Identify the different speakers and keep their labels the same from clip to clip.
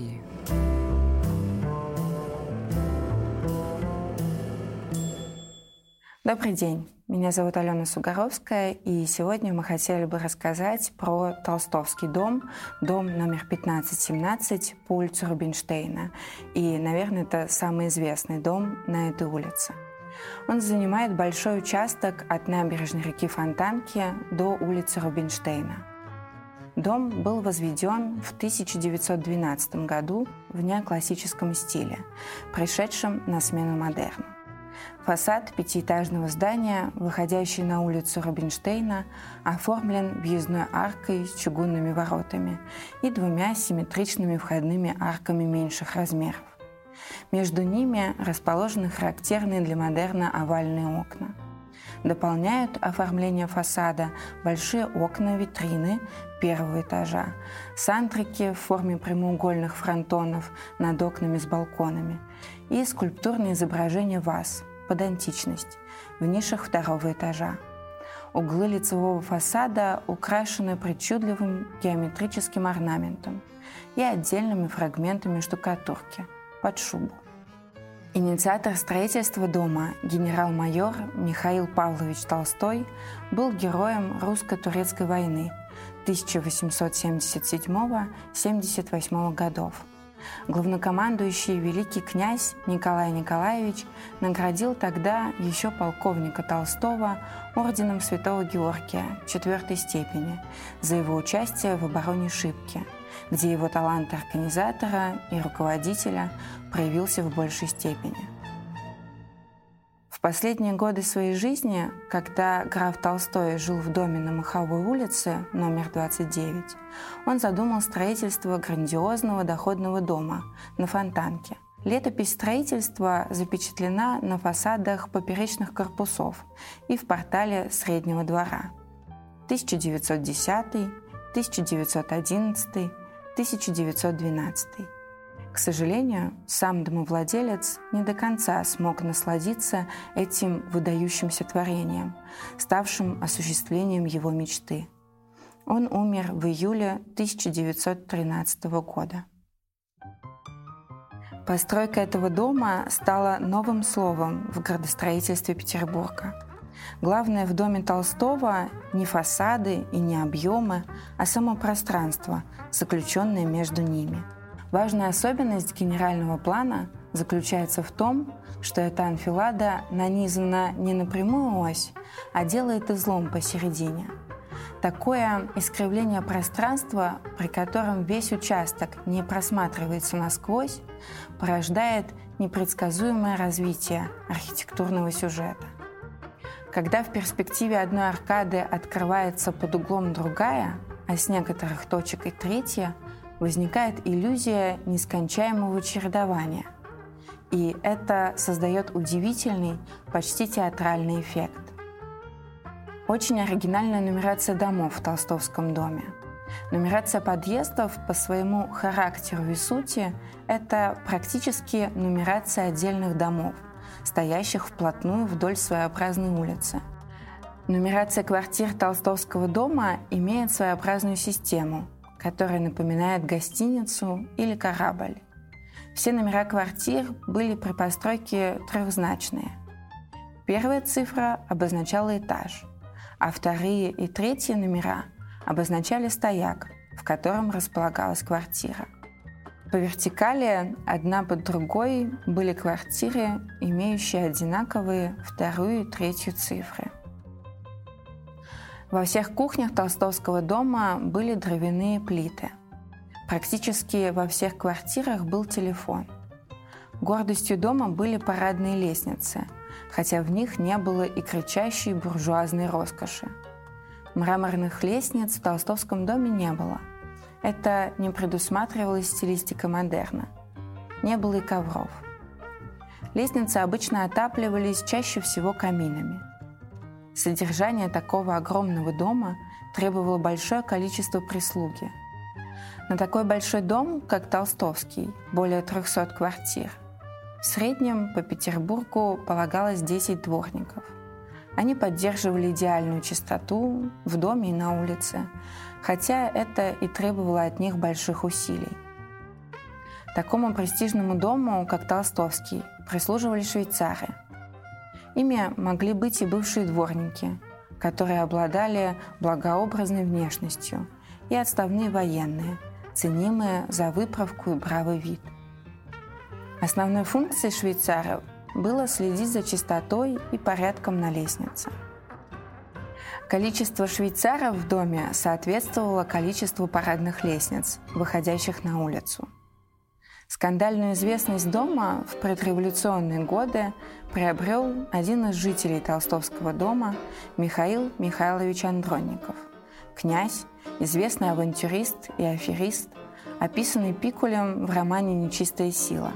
Speaker 1: России.
Speaker 2: Добрый день. Меня зовут Алена Сугаровская, и сегодня мы хотели бы рассказать про Толстовский дом, дом номер 1517 по улице Рубинштейна. И, наверное, это самый известный дом на этой улице. Он занимает большой участок от набережной реки Фонтанки до улицы Рубинштейна. Дом был возведен в 1912 году в неоклассическом стиле, пришедшем на смену модерну. Фасад пятиэтажного здания, выходящий на улицу Рубинштейна, оформлен въездной аркой с чугунными воротами и двумя симметричными входными арками меньших размеров. Между ними расположены характерные для модерна овальные окна. Дополняют оформление фасада большие окна-витрины первого этажа, сантрики в форме прямоугольных фронтонов над окнами с балконами и скульптурные изображения ваз под античность в нишах второго этажа. Углы лицевого фасада украшены причудливым геометрическим орнаментом и отдельными фрагментами штукатурки – под шубу. Инициатор строительства дома, генерал-майор Михаил Павлович Толстой, был героем русско-турецкой войны 1877-78 годов. Главнокомандующий великий князь Николай Николаевич наградил тогда еще полковника Толстого орденом Святого Георгия четвертой степени за его участие в обороне Шибки – где его талант организатора и руководителя проявился в большей степени. В последние годы своей жизни, когда граф Толстой жил в доме на Маховой улице, номер 29, он задумал строительство грандиозного доходного дома на Фонтанке. Летопись строительства запечатлена на фасадах поперечных корпусов и в портале Среднего двора. 1910, 1911, 1912. К сожалению, сам домовладелец не до конца смог насладиться этим выдающимся творением, ставшим осуществлением его мечты. Он умер в июле 1913 года. Постройка этого дома стала новым словом в градостроительстве Петербурга – Главное в доме Толстого не фасады и не объемы, а само пространство, заключенное между ними. Важная особенность генерального плана заключается в том, что эта анфилада нанизана не на прямую ось, а делает излом посередине. Такое искривление пространства, при котором весь участок не просматривается насквозь, порождает непредсказуемое развитие архитектурного сюжета. Когда в перспективе одной аркады открывается под углом другая, а с некоторых точек и третья, возникает иллюзия нескончаемого чередования. И это создает удивительный, почти театральный эффект. Очень оригинальная нумерация домов в Толстовском доме. Нумерация подъездов по своему характеру и сути – это практически нумерация отдельных домов – стоящих вплотную вдоль своеобразной улицы. Нумерация квартир Толстовского дома имеет своеобразную систему, которая напоминает гостиницу или корабль. Все номера квартир были при постройке трехзначные. Первая цифра обозначала этаж, а вторые и третьи номера обозначали стояк, в котором располагалась квартира – по вертикали одна под другой были квартиры, имеющие одинаковые вторую и третью цифры. Во всех кухнях Толстовского дома были дровяные плиты. Практически во всех квартирах был телефон. Гордостью дома были парадные лестницы, хотя в них не было и кричащей буржуазной роскоши. Мраморных лестниц в Толстовском доме не было – это не предусматривалась стилистика модерна. Не было и ковров. Лестницы обычно отапливались чаще всего каминами. Содержание такого огромного дома требовало большое количество прислуги. На такой большой дом, как Толстовский, более 300 квартир, в среднем по Петербургу полагалось 10 дворников. Они поддерживали идеальную чистоту в доме и на улице, хотя это и требовало от них больших усилий. Такому престижному дому, как Толстовский, прислуживали швейцары. Ими могли быть и бывшие дворники, которые обладали благообразной внешностью, и отставные военные, ценимые за выправку и бравый вид. Основной функцией швейцаров было следить за чистотой и порядком на лестнице. Количество швейцаров в доме соответствовало количеству парадных лестниц, выходящих на улицу. Скандальную известность дома в предреволюционные годы приобрел один из жителей Толстовского дома Михаил Михайлович Андронников, князь, известный авантюрист и аферист, описанный Пикулем в романе «Нечистая сила»,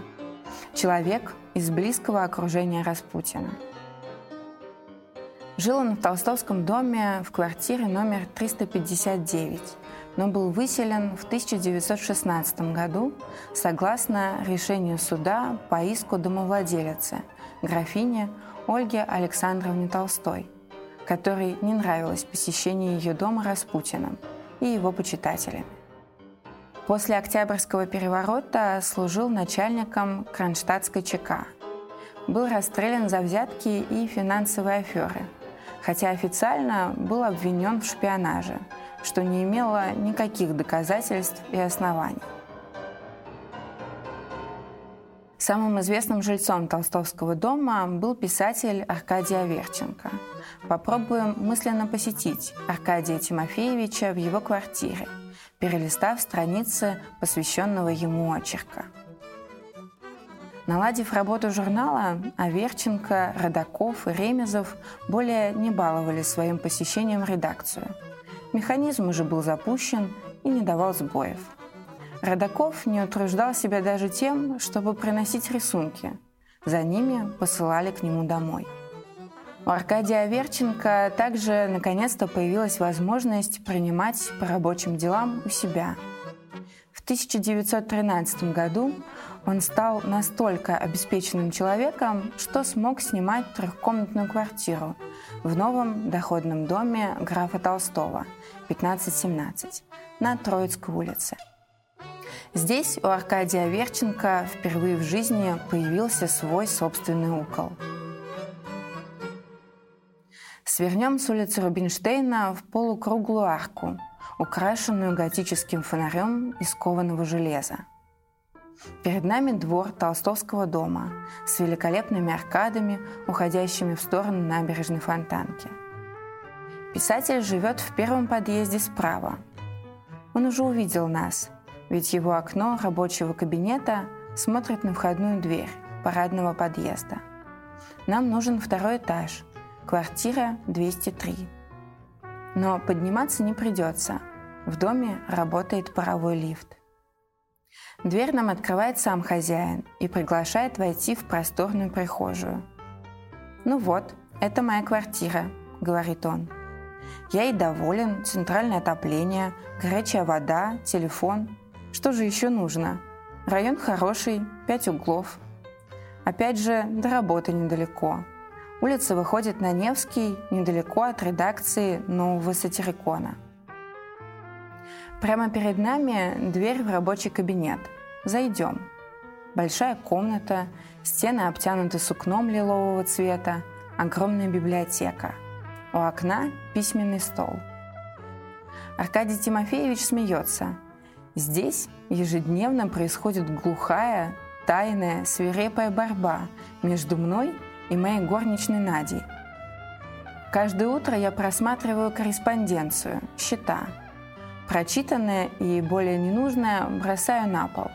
Speaker 2: человек из близкого окружения Распутина. Жил он в Толстовском доме в квартире номер 359, но был выселен в 1916 году согласно решению суда по иску домовладелицы, графине Ольге Александровне Толстой, которой не нравилось посещение ее дома Распутиным и его почитателями. После Октябрьского переворота служил начальником Кронштадтской ЧК. Был расстрелян за взятки и финансовые аферы, хотя официально был обвинен в шпионаже, что не имело никаких доказательств и оснований. Самым известным жильцом Толстовского дома был писатель Аркадий Аверченко. Попробуем мысленно посетить Аркадия Тимофеевича в его квартире – перелистав страницы посвященного ему очерка. Наладив работу журнала, Аверченко, Родаков и Ремезов более не баловали своим посещением редакцию. Механизм уже был запущен и не давал сбоев. Родаков не утруждал себя даже тем, чтобы приносить рисунки. За ними посылали к нему домой – у Аркадия Аверченко также наконец-то появилась возможность принимать по рабочим делам у себя. В 1913 году он стал настолько обеспеченным человеком, что смог снимать трехкомнатную квартиру в новом доходном доме графа Толстого, 1517, на Троицкой улице. Здесь у Аркадия Аверченко впервые в жизни появился свой собственный угол – Свернем с улицы Рубинштейна в полукруглую арку, украшенную готическим фонарем из кованого железа. Перед нами двор Толстовского дома с великолепными аркадами, уходящими в сторону набережной Фонтанки. Писатель живет в первом подъезде справа. Он уже увидел нас, ведь его окно рабочего кабинета смотрит на входную дверь парадного подъезда. Нам нужен второй этаж – Квартира 203. Но подниматься не придется. В доме работает паровой лифт. Дверь нам открывает сам хозяин и приглашает войти в просторную прихожую. «Ну вот, это моя квартира», — говорит он. «Я и доволен, центральное отопление, горячая вода, телефон. Что же еще нужно? Район хороший, пять углов. Опять же, до работы недалеко. Улица выходит на Невский, недалеко от редакции нового сатирикона. Прямо перед нами дверь в рабочий кабинет. Зайдем. Большая комната, стены обтянуты сукном лилового цвета, огромная библиотека. У окна письменный стол. Аркадий Тимофеевич смеется. Здесь ежедневно происходит глухая, тайная, свирепая борьба между мной и моей горничной Надей. Каждое утро я просматриваю корреспонденцию, счета. Прочитанное и более ненужное бросаю на пол.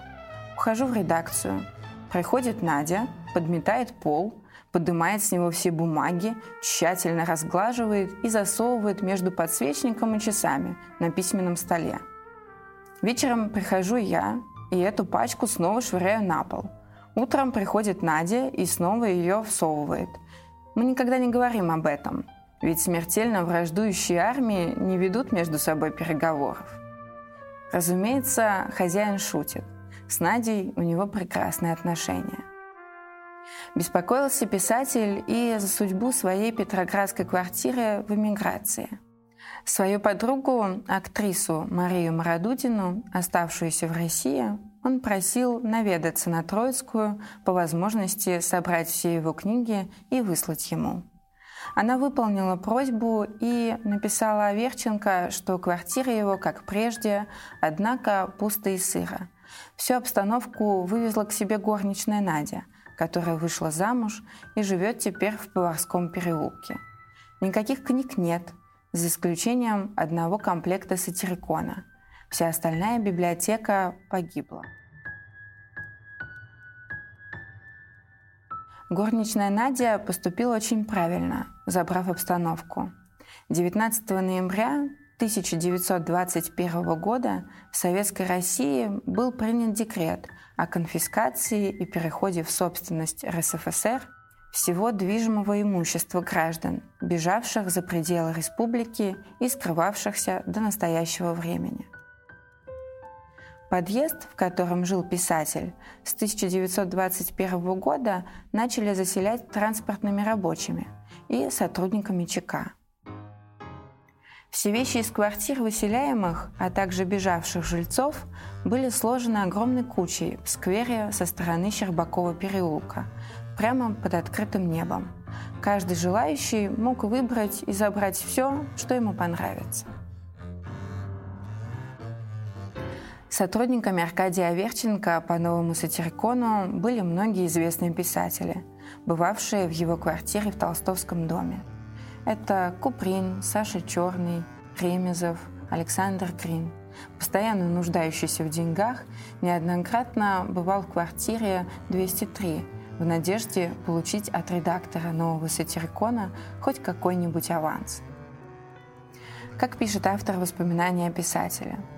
Speaker 2: Ухожу в редакцию. Приходит Надя, подметает пол, поднимает с него все бумаги, тщательно разглаживает и засовывает между подсвечником и часами на письменном столе. Вечером прихожу я, и эту пачку снова швыряю на пол – Утром приходит Надя и снова ее всовывает. Мы никогда не говорим об этом, ведь смертельно враждующие армии не ведут между собой переговоров. Разумеется, хозяин шутит. С Надей у него прекрасные отношения. Беспокоился писатель и за судьбу своей петроградской квартиры в эмиграции. Свою подругу, актрису Марию Марадудину, оставшуюся в России, он просил наведаться на Троицкую, по возможности собрать все его книги и выслать ему. Она выполнила просьбу и написала Аверченко, что квартира его, как прежде, однако пусто и сыро. Всю обстановку вывезла к себе горничная Надя, которая вышла замуж и живет теперь в Поварском переулке. Никаких книг нет, за исключением одного комплекта сатирикона. Вся остальная библиотека погибла. Горничная Надя поступила очень правильно, забрав обстановку. 19 ноября 1921 года в Советской России был принят декрет о конфискации и переходе в собственность РСФСР всего движимого имущества граждан, бежавших за пределы республики и скрывавшихся до настоящего времени – Подъезд, в котором жил писатель, с 1921 года начали заселять транспортными рабочими и сотрудниками ЧК. Все вещи из квартир выселяемых, а также бежавших жильцов были сложены огромной кучей в сквере со стороны Щербакова переулка, прямо под открытым небом. Каждый желающий мог выбрать и забрать все, что ему понравится. Сотрудниками Аркадия Аверченко по новому сатирикону были многие известные писатели, бывавшие в его квартире в Толстовском доме. Это Куприн, Саша Черный, Ремезов, Александр Крин. Постоянно нуждающийся в деньгах, неоднократно бывал в квартире 203 в надежде получить от редактора нового сатирикона хоть какой-нибудь аванс. Как пишет автор воспоминания о писателе –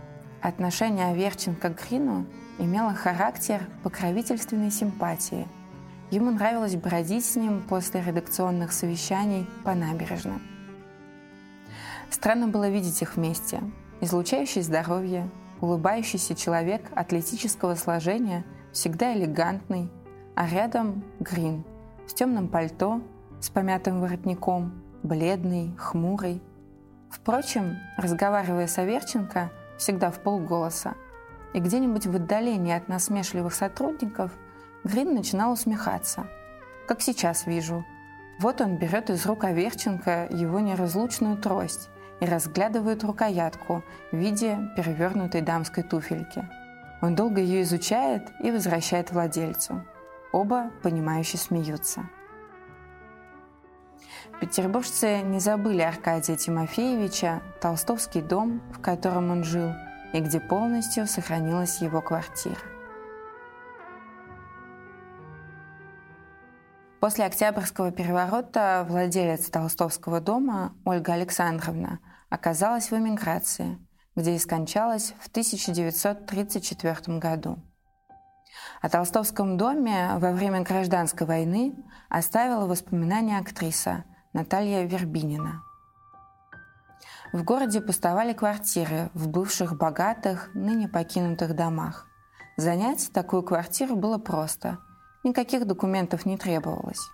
Speaker 2: Отношение Аверченко к Грину имело характер покровительственной симпатии. Ему нравилось бродить с ним после редакционных совещаний по набережным. Странно было видеть их вместе. Излучающий здоровье, улыбающийся человек атлетического сложения, всегда элегантный, а рядом Грин в темном пальто с помятым воротником, бледный, хмурый. Впрочем, разговаривая с Аверченко, всегда в полголоса. И где-нибудь в отдалении от насмешливых сотрудников Грин начинал усмехаться. Как сейчас вижу. Вот он берет из рук Аверченко его неразлучную трость и разглядывает рукоятку в виде перевернутой дамской туфельки. Он долго ее изучает и возвращает владельцу. Оба, понимающе смеются. Петербуржцы не забыли Аркадия Тимофеевича, толстовский дом, в котором он жил, и где полностью сохранилась его квартира. После Октябрьского переворота владелец Толстовского дома Ольга Александровна оказалась в эмиграции, где и скончалась в 1934 году. О Толстовском доме во время гражданской войны оставила воспоминания актриса Наталья Вербинина. В городе пустовали квартиры в бывших богатых, ныне покинутых домах. Занять такую квартиру было просто. Никаких документов не требовалось.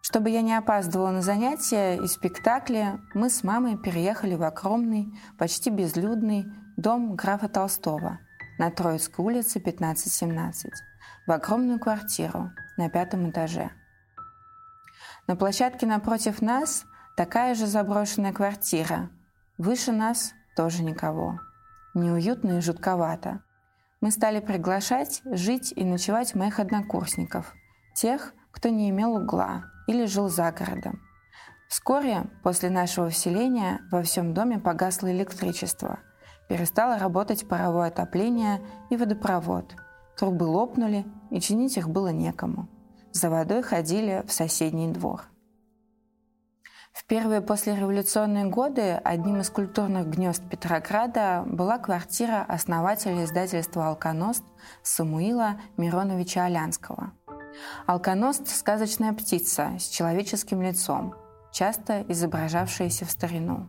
Speaker 2: Чтобы я не опаздывала на занятия и спектакли, мы с мамой переехали в огромный, почти безлюдный дом графа Толстого на Троицкой улице 15-17, в огромную квартиру на пятом этаже – на площадке напротив нас такая же заброшенная квартира. Выше нас тоже никого. Неуютно и жутковато. Мы стали приглашать жить и ночевать моих однокурсников, тех, кто не имел угла или жил за городом. Вскоре после нашего вселения во всем доме погасло электричество. Перестало работать паровое отопление и водопровод. Трубы лопнули, и чинить их было некому за водой ходили в соседний двор. В первые послереволюционные годы одним из культурных гнезд Петрограда была квартира основателя издательства «Алконост» Самуила Мироновича Алянского. Алконост – сказочная птица с человеческим лицом, часто изображавшаяся в старину.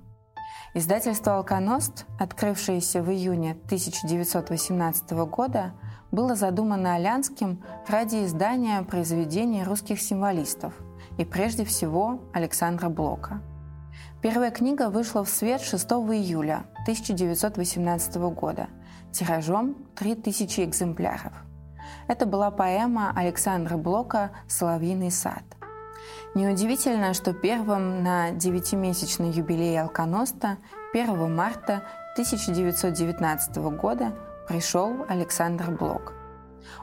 Speaker 2: Издательство «Алконост», открывшееся в июне 1918 года, было задумано Алянским ради издания произведений русских символистов и прежде всего Александра Блока. Первая книга вышла в свет 6 июля 1918 года тиражом 3000 экземпляров. Это была поэма Александра Блока «Соловьиный сад». Неудивительно, что первым на девятимесячный юбилей Алконоста 1 марта 1919 года пришел Александр Блок.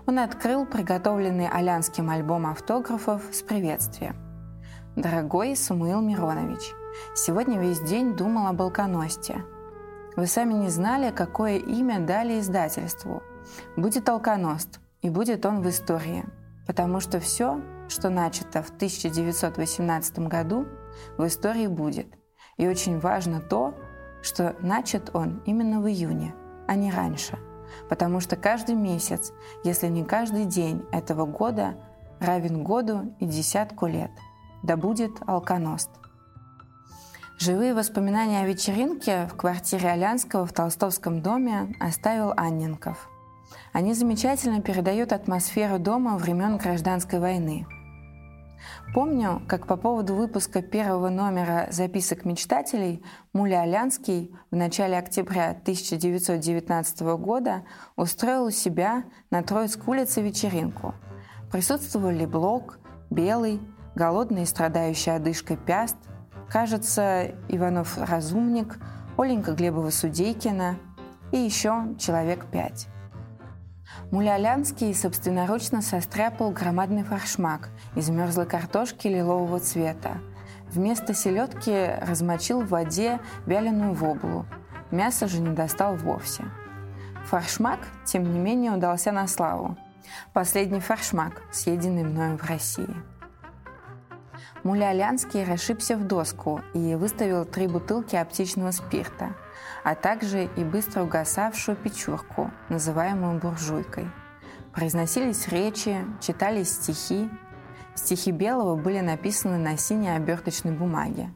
Speaker 2: Он открыл приготовленный Алянским альбом автографов с приветствием. «Дорогой Самуил Миронович, сегодня весь день думал об Алконосте. Вы сами не знали, какое имя дали издательству. Будет Алконост, и будет он в истории, потому что все, что начато в 1918 году, в истории будет. И очень важно то, что начат он именно в июне, а не раньше. Потому что каждый месяц, если не каждый день этого года, равен году и десятку лет. Да будет алконост. Живые воспоминания о вечеринке в квартире Алянского в Толстовском доме оставил Анненков. Они замечательно передают атмосферу дома времен гражданской войны – Помню, как по поводу выпуска первого номера записок мечтателей Муля Алянский в начале октября 1919 года устроил у себя на Троицкой улице вечеринку. Присутствовали Блок, Белый, голодный и страдающий одышкой Пяст, кажется, Иванов Разумник, Оленька Глебова-Судейкина и еще человек пять. Мулялянский собственноручно состряпал громадный форшмак из мерзлой картошки лилового цвета. Вместо селедки размочил в воде вяленую воблу. Мясо же не достал вовсе. Форшмак, тем не менее, удался на славу. Последний форшмак, съеденный мною в России. Мулялянский расшибся в доску и выставил три бутылки аптечного спирта – а также и быстро угасавшую печурку, называемую буржуйкой. Произносились речи, читались стихи. Стихи Белого были написаны на синей оберточной бумаге.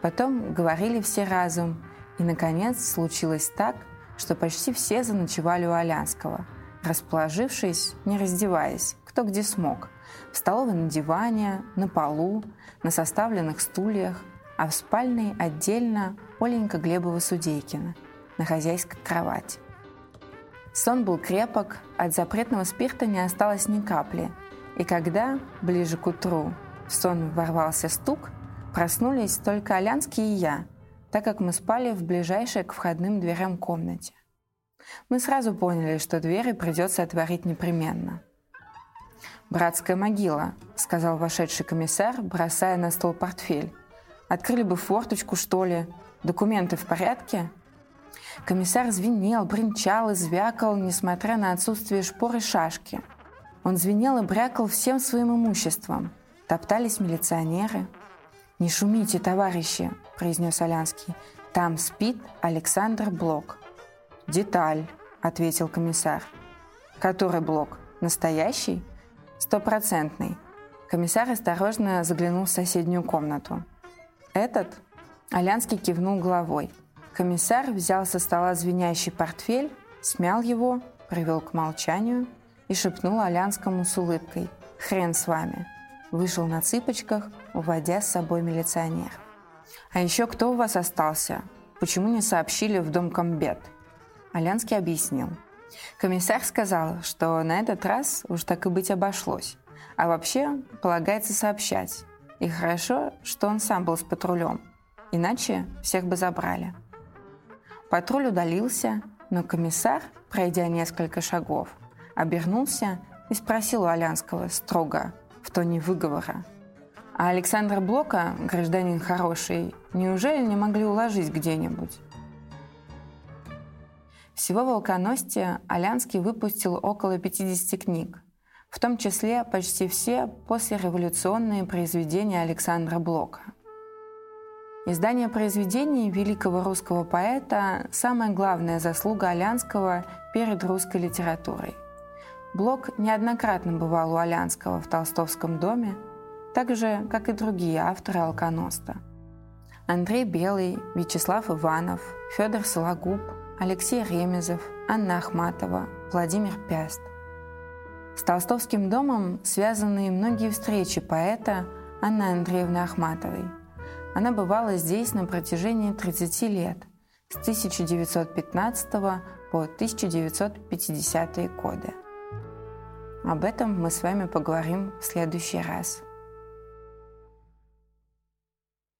Speaker 2: Потом говорили все разум, и, наконец, случилось так, что почти все заночевали у Алянского, расположившись, не раздеваясь, кто где смог, в столовой на диване, на полу, на составленных стульях, а в спальной отдельно Оленька Глебова-Судейкина на хозяйской кровати. Сон был крепок, от запретного спирта не осталось ни капли, и когда, ближе к утру, в сон ворвался стук, проснулись только Алянский и я, так как мы спали в ближайшей к входным дверям комнате. Мы сразу поняли, что двери придется отворить непременно. «Братская могила», — сказал вошедший комиссар, бросая на стол портфель. Открыли бы форточку, что ли. Документы в порядке?» Комиссар звенел, бренчал и звякал, несмотря на отсутствие шпор и шашки. Он звенел и брякал всем своим имуществом. Топтались милиционеры. «Не шумите, товарищи», — произнес Алянский. «Там спит Александр Блок». «Деталь», — ответил комиссар. «Который блок? Настоящий?» «Стопроцентный». Комиссар осторожно заглянул в соседнюю комнату. «Этот?» Алянский кивнул головой. Комиссар взял со стола звенящий портфель, смял его, привел к молчанию и шепнул Алянскому с улыбкой «Хрен с вами!» Вышел на цыпочках, уводя с собой милиционер. «А еще кто у вас остался? Почему не сообщили в дом комбет?» Алянский объяснил. Комиссар сказал, что на этот раз уж так и быть обошлось. А вообще полагается сообщать. И хорошо, что он сам был с патрулем, иначе всех бы забрали. Патруль удалился, но комиссар, пройдя несколько шагов, обернулся и спросил у Алянского строго, в тоне выговора. «А Александра Блока, гражданин хороший, неужели не могли уложить где-нибудь?» Всего в Волконосте Алянский выпустил около 50 книг, в том числе почти все послереволюционные произведения Александра Блока. Издание произведений великого русского поэта – самая главная заслуга Алянского перед русской литературой. Блок неоднократно бывал у Алянского в Толстовском доме, так же, как и другие авторы «Алконоста». Андрей Белый, Вячеслав Иванов, Федор Сологуб, Алексей Ремезов, Анна Ахматова, Владимир Пяст – с Толстовским домом связаны многие встречи поэта Анны Андреевны Ахматовой. Она бывала здесь на протяжении 30 лет, с 1915 по 1950 годы. Об этом мы с вами поговорим в следующий раз.